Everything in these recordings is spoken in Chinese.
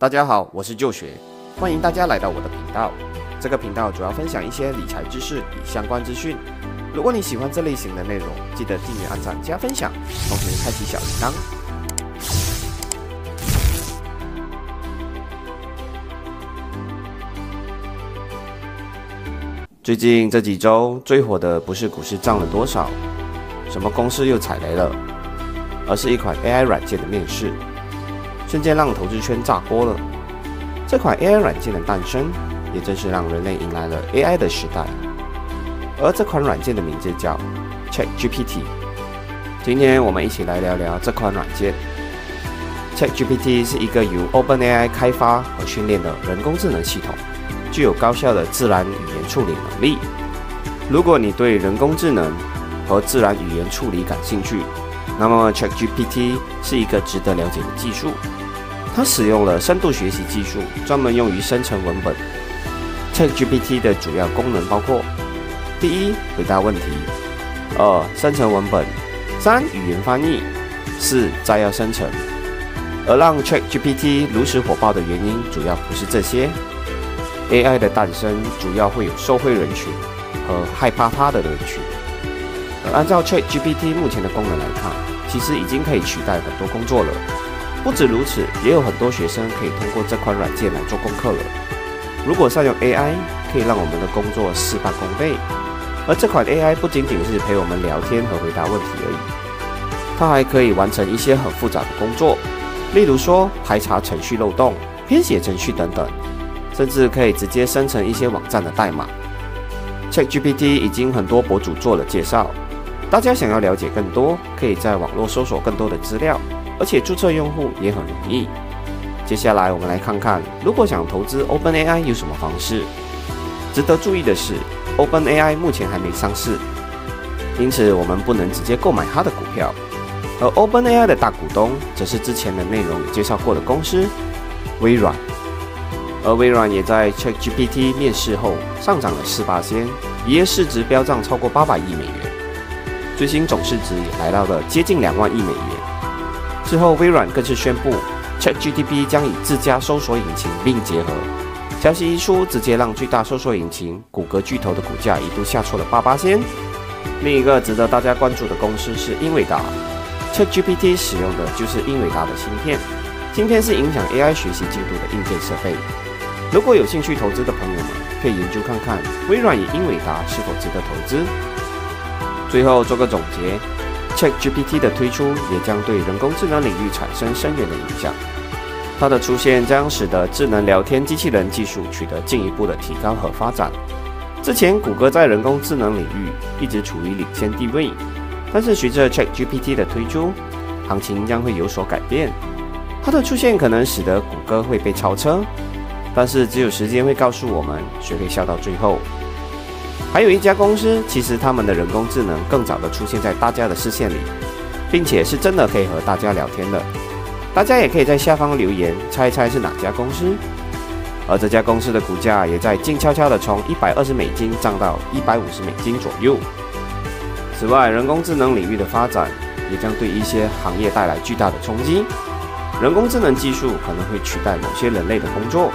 大家好，我是旧学，欢迎大家来到我的频道。这个频道主要分享一些理财知识与相关资讯。如果你喜欢这类型的内容，记得订阅、按赞、加分享，同时开启小铃铛。最近这几周最火的不是股市涨了多少，什么公司又踩雷了，而是一款 AI 软件的面试。瞬间让投资圈炸锅了。这款 AI 软件的诞生，也正是让人类迎来了 AI 的时代。而这款软件的名字叫 ChatGPT。今天我们一起来聊聊这款软件。ChatGPT 是一个由 OpenAI 开发和训练的人工智能系统，具有高效的自然语言处理能力。如果你对人工智能和自然语言处理感兴趣，那么 ChatGPT 是一个值得了解的技术。它使用了深度学习技术，专门用于生成文本。ChatGPT 的主要功能包括：第一，回答问题；二，生成文本；三，语言翻译；四，摘要生成。而让 ChatGPT 如此火爆的原因，主要不是这些。AI 的诞生主要会有受惠人群和害怕它的人群。而按照 ChatGPT 目前的功能来看，其实已经可以取代很多工作了。不止如此，也有很多学生可以通过这款软件来做功课了。如果善用 AI，可以让我们的工作事半功倍。而这款 AI 不仅仅是陪我们聊天和回答问题而已，它还可以完成一些很复杂的工作，例如说排查程序漏洞、编写程序等等，甚至可以直接生成一些网站的代码。ChatGPT 已经很多博主做了介绍，大家想要了解更多，可以在网络搜索更多的资料。而且注册用户也很容易。接下来我们来看看，如果想投资 OpenAI 有什么方式。值得注意的是，OpenAI 目前还没上市，因此我们不能直接购买它的股票。而 OpenAI 的大股东则是之前的内容介绍过的公司微软。而微软也在 ChatGPT 面世后上涨了四八仙，一夜市值飙涨超过八百亿美元，最新总市值也来到了接近两万亿美元。之后，微软更是宣布，ChatGPT 将与自家搜索引擎并结合。消息一出，直接让最大搜索引擎谷歌巨头的股价一度下挫了八八仙。另一个值得大家关注的公司是英伟达，ChatGPT 使用的就是英伟达的芯片。芯片是影响 AI 学习进度的硬件设备。如果有兴趣投资的朋友们，可以研究看看微软与英伟达是否值得投资。最后做个总结。ChatGPT 的推出也将对人工智能领域产生深远的影响。它的出现将使得智能聊天机器人技术取得进一步的提高和发展。之前，谷歌在人工智能领域一直处于领先地位，但是随着 ChatGPT 的推出，行情将会有所改变。它的出现可能使得谷歌会被超车，但是只有时间会告诉我们谁会笑到最后。还有一家公司，其实他们的人工智能更早的出现在大家的视线里，并且是真的可以和大家聊天的。大家也可以在下方留言猜一猜是哪家公司。而这家公司的股价也在静悄悄的从一百二十美金涨到一百五十美金左右。此外，人工智能领域的发展也将对一些行业带来巨大的冲击。人工智能技术可能会取代某些人类的工作，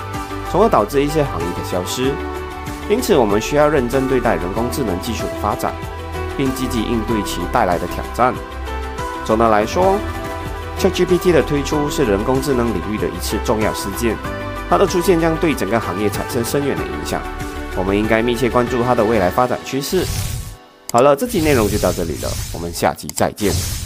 从而导致一些行业的消失。因此，我们需要认真对待人工智能技术的发展，并积极应对其带来的挑战。总的来说，ChatGPT 的推出是人工智能领域的一次重要事件，它的出现将对整个行业产生深远的影响。我们应该密切关注它的未来发展趋势。好了，这期内容就到这里了，我们下期再见。